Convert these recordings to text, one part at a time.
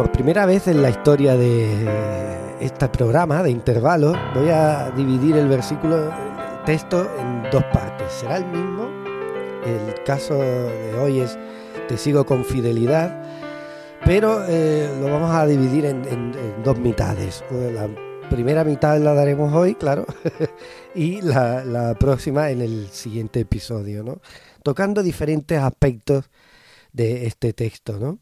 Por primera vez en la historia de este programa de intervalos, voy a dividir el versículo, texto, en dos partes. Será el mismo. El caso de hoy es Te sigo con fidelidad, pero eh, lo vamos a dividir en, dos mitades. La primera mitad la daremos hoy, claro, y la, la, próxima en el siguiente episodio, ¿no? Tocando diferentes aspectos de este texto, ¿no?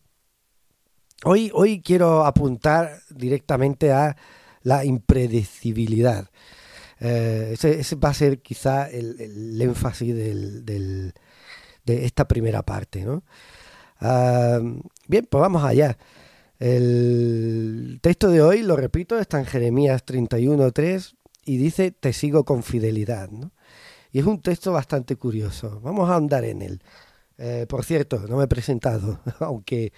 Hoy, hoy quiero apuntar directamente a la impredecibilidad. Eh, ese, va a ser quizá el, énfasis de esta primera parte. ¿no? Ah, bien, pues vamos allá. El texto de hoy, lo repito, está en Jeremías 31.3 y dice, te sigo con fidelidad. ¿no? Y es un texto bastante curioso. Vamos a andar en él. Eh, por cierto, no me he presentado, aunque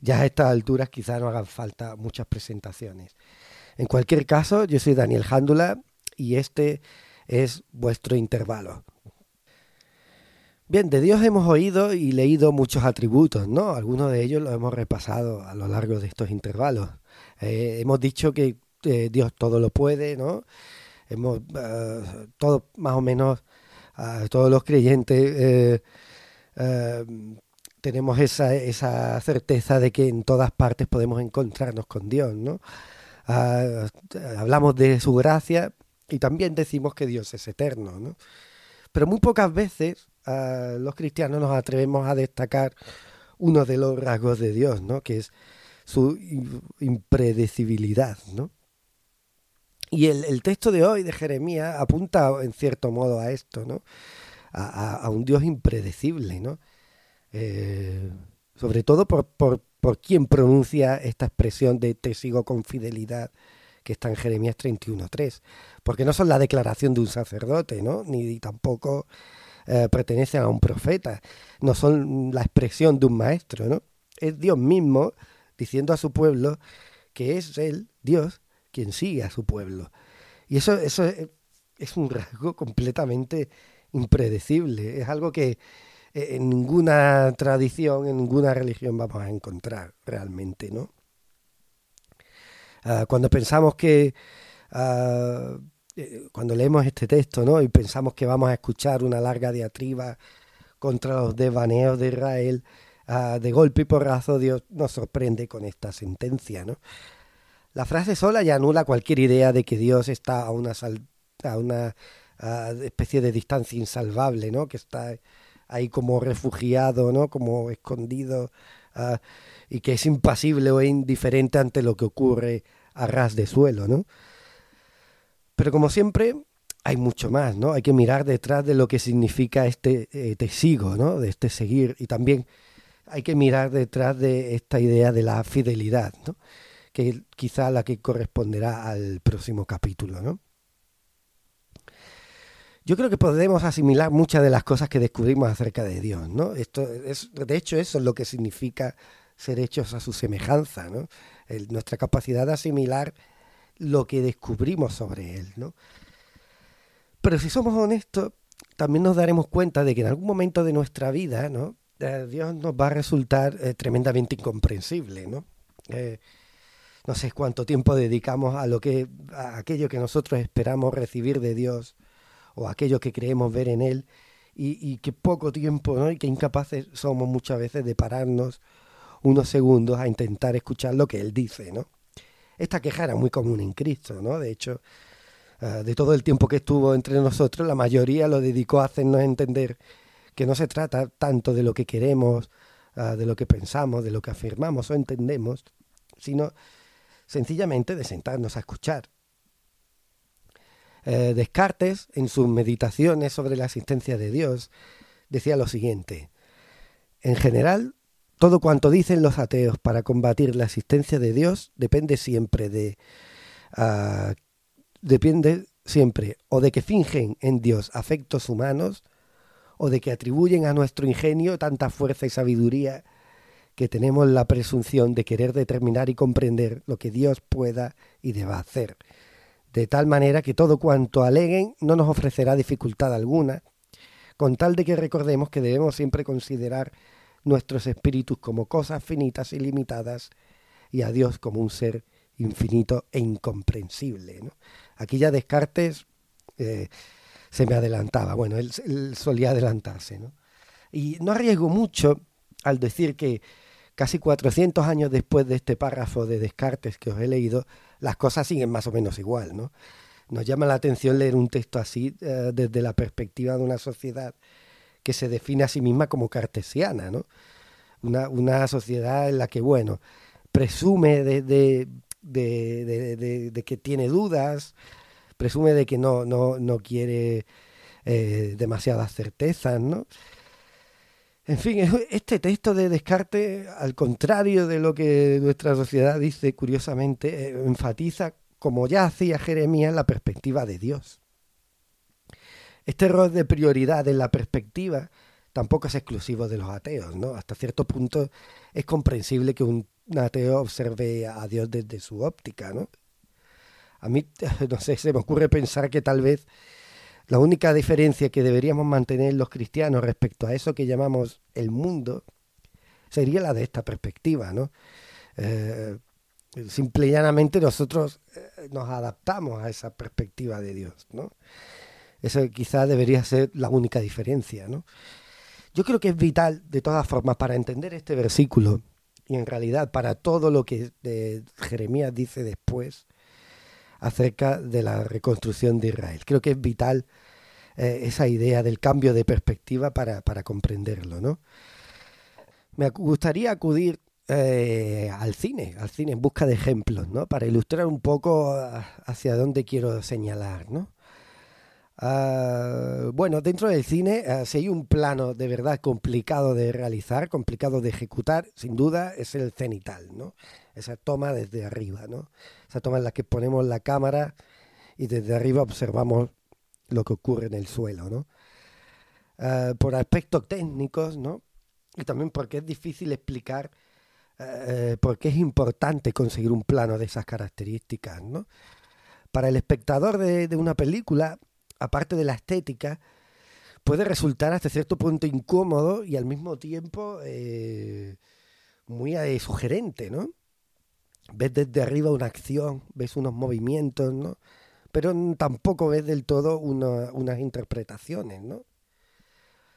ya a estas alturas quizá no hagan falta muchas presentaciones. En cualquier caso, yo soy Daniel Jándula y este es vuestro intervalo. Bien, de Dios hemos oído y leído muchos atributos, ¿no? Algunos de ellos los hemos repasado a lo largo de estos intervalos. Eh, hemos dicho que eh, Dios todo lo puede, ¿no? Hemos, uh, todo, más o menos, todos los creyentes tenemos esa, esa certeza de que en todas partes podemos encontrarnos con Dios, ¿no? Ah, hablamos de su gracia y también decimos que Dios es eterno, ¿no? Pero muy pocas veces ah, los cristianos nos atrevemos a destacar uno de los rasgos de Dios, ¿no? Que es su impredecibilidad, ¿no? Y el, texto de hoy de Jeremías apunta en cierto modo a esto, ¿no? A, a un Dios impredecible, ¿no? Eh, sobre todo por, por, por quien pronuncia esta expresión de te sigo con fidelidad que está en Jeremías 31.3, porque no son la declaración de un sacerdote, ¿no? ni tampoco eh, pertenecen a un profeta, no son la expresión de un maestro, ¿no? es Dios mismo diciendo a su pueblo que es Él, Dios, quien sigue a su pueblo. Y eso, eso es un rasgo completamente impredecible, es algo que, en ninguna tradición, en ninguna religión vamos a encontrar realmente, ¿no? Ah, cuando pensamos que, ah, eh, cuando leemos este texto, ¿no? Y pensamos que vamos a escuchar una larga diatriba contra los devaneos de Israel, ah, de golpe y porrazo Dios nos sorprende con esta sentencia, ¿no? La frase sola ya anula cualquier idea de que Dios está a una, a una especie de distancia insalvable, ¿no? Que está ahí como refugiado, ¿no? Como escondido ah, y que es impasible o indiferente ante lo que ocurre a ras de suelo, ¿no? Pero como siempre, hay mucho más, ¿no? Hay que mirar detrás de lo que significa este eh, te sigo, ¿no? De este seguir y también hay que mirar detrás de esta idea de la fidelidad, ¿no? Que quizá la que corresponderá al próximo capítulo, ¿no? Yo creo que podemos asimilar muchas de las cosas que descubrimos acerca de Dios, ¿no? Esto es, de hecho, eso es lo que significa ser hechos a su semejanza, ¿no? nuestra capacidad de asimilar lo que descubrimos sobre Él, ¿no? Pero si somos honestos, también nos daremos cuenta de que en algún momento de nuestra vida, ¿no? Eh, Dios nos va a resultar eh, tremendamente incomprensible, ¿no? Eh, no sé cuánto tiempo dedicamos a lo que a aquello que nosotros esperamos recibir de Dios o aquello que creemos ver en Él y, que poco tiempo ¿no? y que incapaces somos muchas veces de pararnos unos segundos a intentar escuchar lo que Él dice. ¿no? Esta queja era muy común en Cristo, ¿no? de hecho, ah, de todo el tiempo que estuvo entre nosotros, la mayoría lo dedicó a hacernos entender que no se trata tanto de lo que queremos, ah, de lo que pensamos, de lo que afirmamos o entendemos, sino sencillamente de sentarnos a escuchar eh, Descartes, en sus meditaciones sobre la existencia de Dios, decía lo siguiente, en general, todo cuanto dicen los ateos para combatir la existencia de Dios depende siempre de... Ah, depende siempre o de que fingen en Dios afectos humanos o de que atribuyen a nuestro ingenio tanta fuerza y sabiduría que tenemos la presunción de querer determinar y comprender lo que Dios pueda y deba hacer de tal manera que todo cuanto aleguen no nos ofrecerá dificultad alguna, con tal de que recordemos que debemos siempre considerar nuestros espíritus como cosas finitas y limitadas y a Dios como un ser infinito e incomprensible. Aquí ya Descartes eh, se me adelantaba, bueno, él, solía adelantarse. Y no arriesgo mucho al decir que casi 400 años después de este párrafo de Descartes que os he leído, las cosas siguen más o menos igual. ¿no? Nos llama la atención leer un texto así eh, desde la perspectiva de una sociedad que se define a sí misma como cartesiana, ¿no? Una, sociedad en la que, bueno, presume de, que tiene dudas, presume de que no, no, no quiere eh, demasiadas certezas, ¿no? En fin, este texto de Descartes, al contrario de lo que nuestra sociedad dice curiosamente, eh, enfatiza, como ya hacía Jeremías, la perspectiva de Dios. Este error de prioridad en la perspectiva tampoco es exclusivo de los ateos, ¿no? Hasta cierto punto es comprensible que un ateo observe a Dios desde su óptica, ¿no? A mí, no sé, se me ocurre pensar que tal vez la única diferencia que deberíamos mantener los cristianos respecto a eso que llamamos el mundo sería la de esta perspectiva, ¿no? Eh, simple y llanamente nosotros eh, nos adaptamos a esa perspectiva de Dios, ¿no? Eso quizás debería ser la única diferencia, ¿no? Yo creo que es vital, de todas formas, para entender este versículo y en realidad para todo lo que Jeremías dice después acerca de la reconstrucción de Israel. Creo que es vital eh, esa idea del cambio de perspectiva para, comprenderlo, ¿no? Me gustaría acudir eh, al cine, al cine en busca de ejemplos, ¿no? Para ilustrar un poco ah, hacia dónde quiero señalar, ¿no? Ah, bueno, dentro del cine, ah, si hay un plano de verdad complicado de realizar, complicado de ejecutar, sin duda es el cenital, ¿no? Esa toma desde arriba, ¿no? Esa toma en la que ponemos la cámara y desde arriba observamos lo que ocurre en el suelo, ¿no? Ah, por aspectos técnicos, ¿no? Y también porque es difícil explicar eh, por qué es importante conseguir un plano de esas características, ¿no? Para el espectador de, de una película, aparte de la estética, puede resultar hasta cierto punto incómodo y al mismo tiempo eh, muy eh, sugerente, ¿no? Ves desde arriba una acción, ves unos movimientos, ¿no? Pero tampoco ves del todo unas interpretaciones, ¿no?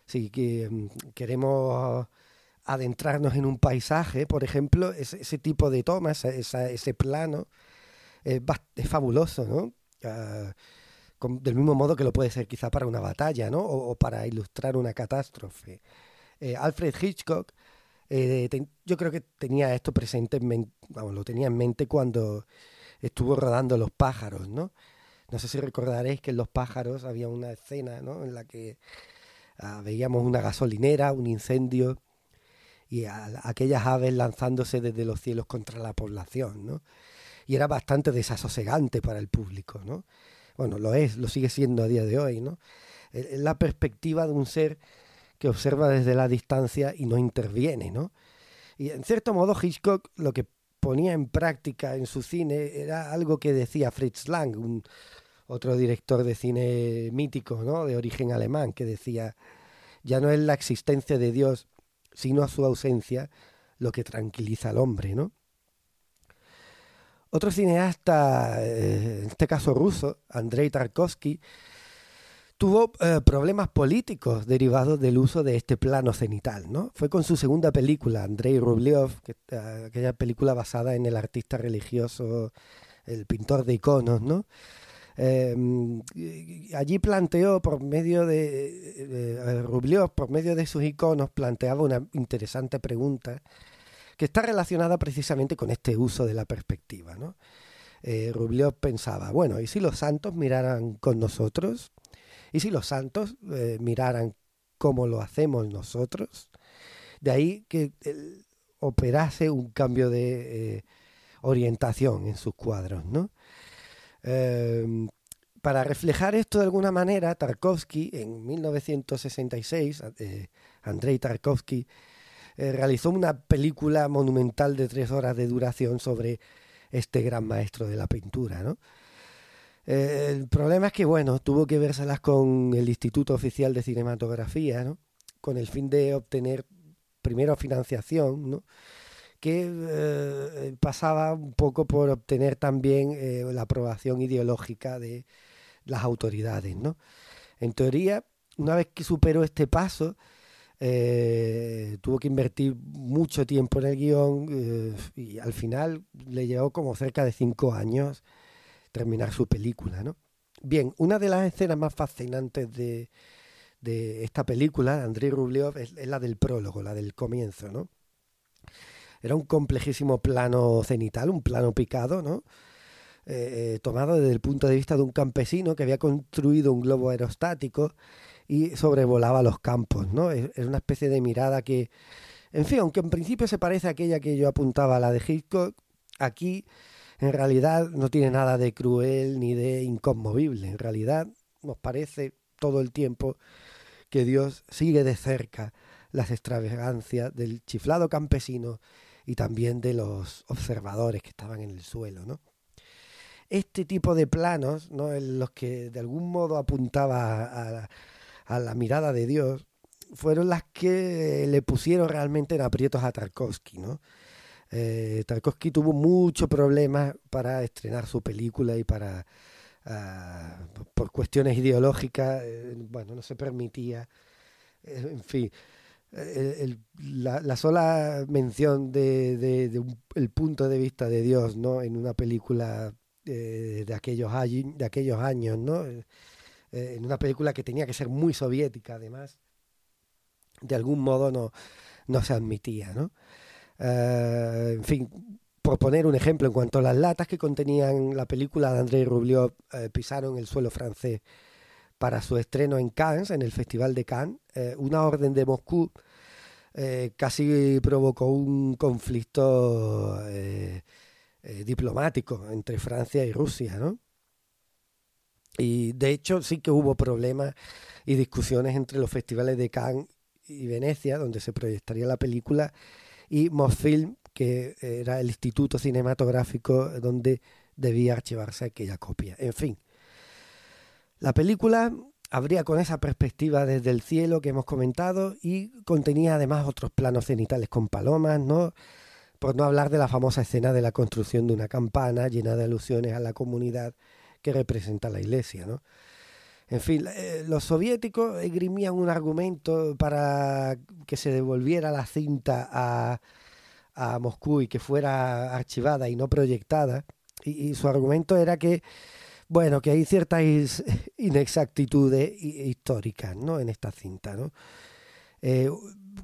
Si mm, queremos adentrarnos en un paisaje, por ejemplo, ese, tipo de tomas, ese plano, es, fabuloso, ¿no? Ah, del mismo modo que lo puede ser quizá para una batalla, ¿no? O, para ilustrar una catástrofe. Eh, Alfred Hitchcock, eh, yo creo que tenía esto presente, en lo tenía en mente cuando estuvo rodando Los pájaros, ¿no? No sé si recordaréis que en Los pájaros había una escena, ¿no? En la que ah, veíamos una gasolinera, un incendio y aquellas aves lanzándose desde los cielos contra la población, ¿no? Y era bastante desasosegante para el público, ¿no? Bueno, lo es, lo sigue siendo a día de hoy, ¿no? Es la perspectiva de un ser que observa desde la distancia y no interviene, ¿no? Y en cierto modo Hitchcock lo que ponía en práctica en su cine era algo que decía Fritz Lang, un otro director de cine mítico, ¿no? De origen alemán, que decía, ya no es la existencia de Dios, sino su ausencia lo que tranquiliza al hombre, ¿no? Otro cineasta, eh, en este caso ruso, Andrei Tarkovsky, tuvo eh, problemas políticos derivados del uso de este plano cenital. ¿no? Fue con su segunda película, Andrei Rublev, eh, aquella película basada en el artista religioso, el pintor de iconos. ¿no? Em, allí planteó por medio de Rublev, por medio de sus iconos, planteaba una interesante pregunta que está relacionada precisamente con este uso de la perspectiva. ¿no? Eh, pensaba, bueno, ¿y si los santos miraran con nosotros? ¿Y si los santos eh, miraran cómo lo hacemos nosotros? De ahí que operase un cambio de eh, orientación en sus cuadros. ¿no? Em, para reflejar esto de alguna manera, Tarkovsky en 1966, eh, Andrei Tarkovsky, eh, realizó una película monumental de tres horas de duración sobre este gran maestro de la pintura, ¿no? Eh, el problema es que, bueno, tuvo que vérselas con el Instituto Oficial de Cinematografía, ¿no? Con el fin de obtener primero financiación, ¿no? que eh, pasaba un poco por obtener también la aprobación ideológica de las autoridades, ¿no? En teoría, una vez que superó este paso, eh, tuvo que invertir mucho tiempo en el guion y al final le llevó como cerca de cinco años terminar su película, ¿no? Bien, una de las escenas más fascinantes de, de esta película, de Andrei Rublev, es, la del prólogo, la del comienzo, ¿no? Era un complejísimo plano cenital, un plano picado, ¿no? Eh, eh, tomado desde el punto de vista de un campesino que había construido un globo aerostático y sobrevolaba los campos, ¿no? Es, una especie de mirada que, en fin, aunque en principio se parece a aquella que yo apuntaba a la de Hitchcock, aquí en realidad no tiene nada de cruel ni de inconmovible. En realidad nos parece todo el tiempo que Dios sigue de cerca las extravagancias del chiflado campesino y también de los observadores que estaban en el suelo, ¿no? Este tipo de planos, ¿no? en los que de algún modo apuntaba a, la mirada de Dios, fueron las que le pusieron realmente en aprietos a Tarkovsky, ¿no? Eh, Tarkovsky tuvo muchos problemas para estrenar su película y para Ah, por cuestiones ideológicas, eh, bueno, no se permitía, eh, en fin, la, sola mención de, de, el punto de vista de Dios, ¿no? En una película de, aquellos, de aquellos años, ¿no? En una película que tenía que ser muy soviética, además, de algún modo no, no se admitía, ¿no? en fin, por poner un ejemplo, en cuanto a las latas que contenían la película de Andrei Rublev eh, pisaron el suelo francés para su estreno en Cannes, en el Festival de Cannes, eh, una orden de Moscú eh, casi provocó un conflicto diplomático entre Francia y Rusia, ¿no? Y de hecho sí que hubo problemas y discusiones entre los festivales de Cannes y Venecia, donde se proyectaría la película, y Mosfilm, que era el instituto cinematográfico donde debía archivarse aquella copia. En fin, la película abría con esa perspectiva desde el cielo que hemos comentado y contenía además otros planos cenitales con palomas, ¿no? Por no hablar de la famosa escena de la construcción de una campana llena de alusiones a la comunidad que representa la iglesia, ¿no? En fin, eh, los soviéticos esgrimían un argumento para que se devolviera la cinta a, a Moscú y que fuera archivada y no proyectada. Y, su argumento era que, bueno, que hay ciertas inexactitudes históricas ¿no? en esta cinta. ¿no? Eh,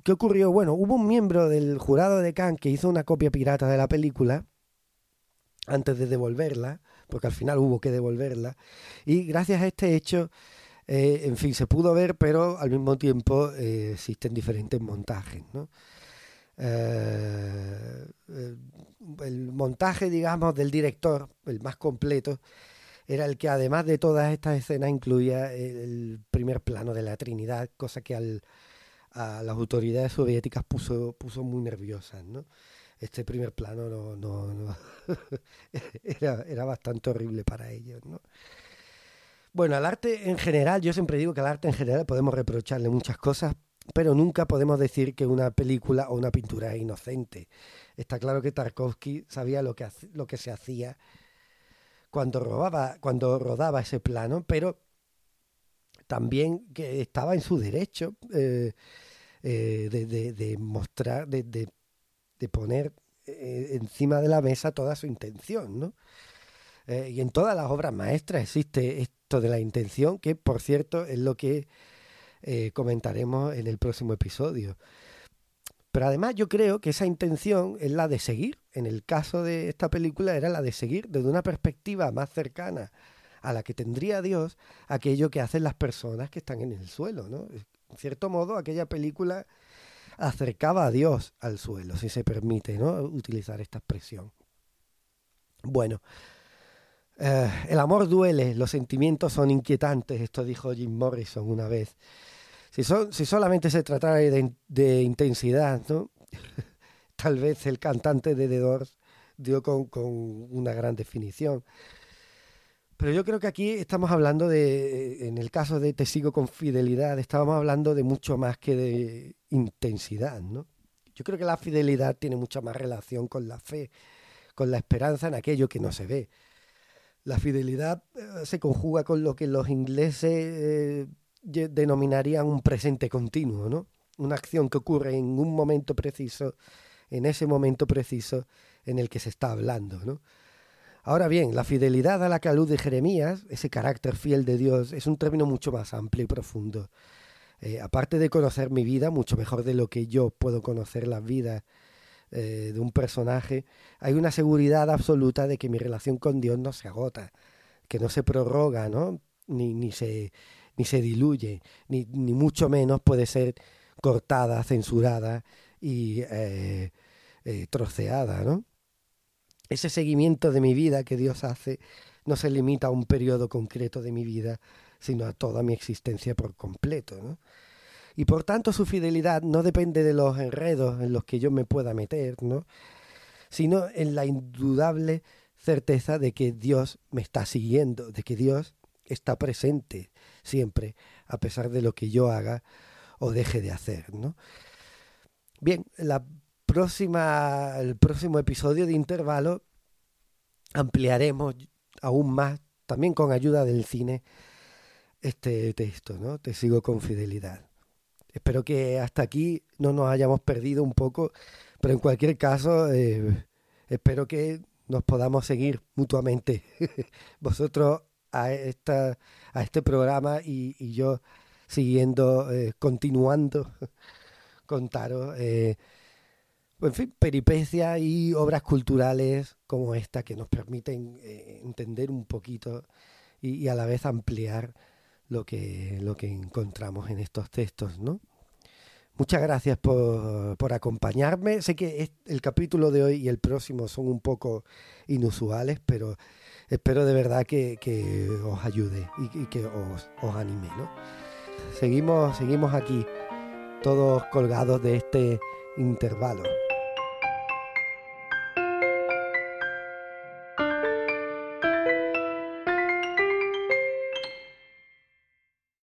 ¿Qué ocurrió? Bueno, hubo un miembro del jurado de Cannes que hizo una copia pirata de la película antes de devolverla, porque al final hubo que devolverla, y gracias a este hecho, eh, en fin, se pudo ver, pero al mismo tiempo eh, existen diferentes montajes, ¿no? Eh, el montaje, digamos, del director, el más completo, era el que además de todas estas escenas incluía el primer plano de la Trinidad, cosa que al, a las autoridades soviéticas puso, puso muy nerviosas, ¿no? Este primer plano no, no, era, era, bastante horrible para ellos, ¿no? Bueno, al arte en general, yo siempre digo que al arte en general podemos reprocharle muchas cosas, pero nunca podemos decir que una película o una pintura es inocente. Está claro que Tarkovsky sabía lo que, lo que se hacía cuando, robaba, cuando rodaba ese plano, pero también que estaba en su derecho eh, eh, de, mostrar, de, de poner eh, encima de la mesa toda su intención, ¿no? y en todas las obras maestras existe esto de la intención, que por cierto es lo que eh, comentaremos en el próximo episodio. Pero además yo creo que esa intención es la de seguir, en el caso de esta película era la de seguir desde una perspectiva más cercana a la que tendría Dios aquello que hacen las personas que están en el suelo, ¿no? En cierto modo, aquella película acercaba a Dios al suelo, si se permite, ¿no? Utilizar esta expresión. Bueno, eh, el amor duele, los sentimientos son inquietantes, esto dijo Jim Morrison una vez. Si, si solamente se tratara de, intensidad, ¿no? tal vez el cantante de The Doors dio con, una gran definición. Pero yo creo que aquí estamos hablando de, en el caso de Te sigo con fidelidad, estábamos hablando de mucho más que de intensidad, ¿no? Yo creo que la fidelidad tiene mucha más relación con la fe, con la esperanza en aquello que no se ve. La fidelidad eh, se conjuga con lo que los ingleses eh, denominarían un presente continuo, ¿no? Una acción que ocurre en un momento preciso, en ese momento preciso en el que se está hablando, ¿no? Ahora bien, la fidelidad a la luz de Jeremías, ese carácter fiel de Dios, es un término mucho más amplio y profundo. Eh, aparte de conocer mi vida, mucho mejor de lo que yo puedo conocer la vida eh, de un personaje, hay una seguridad absoluta de que mi relación con Dios no se agota, que no se prorroga, ¿no? Ni, ni, se, ni se diluye, ni, ni mucho menos puede ser cortada, censurada y eh, troceada, ¿no? Ese seguimiento de mi vida que Dios hace no se limita a un periodo concreto de mi vida, sino a toda mi existencia por completo. Y por tanto su fidelidad no depende de los enredos en los que yo me pueda meter, ¿no? sino en la indudable certeza de que Dios me está siguiendo, de que Dios está presente siempre, a pesar de lo que yo haga o deje de hacer. Bien, la próxima, el próximo episodio de Intervalo ampliaremos aún más, también con ayuda del cine, este texto, ¿no? Te sigo con fidelidad. Espero que hasta aquí no nos hayamos perdido un poco, pero en cualquier caso, eh, espero que nos podamos seguir mutuamente. Vosotros a, esta, a este programa y, yo siguiendo, eh, continuando contaros. Eh, en fin, peripecias y obras culturales como esta que nos permiten eh, entender un poquito y, a la vez ampliar lo que, lo que encontramos en estos textos, ¿no? Muchas gracias por, por acompañarme. Sé que el capítulo de hoy y el próximo son un poco inusuales, pero espero de verdad que, que os ayude y, y que os, os anime, ¿no? Seguimos, seguimos aquí, todos colgados de este intervalo.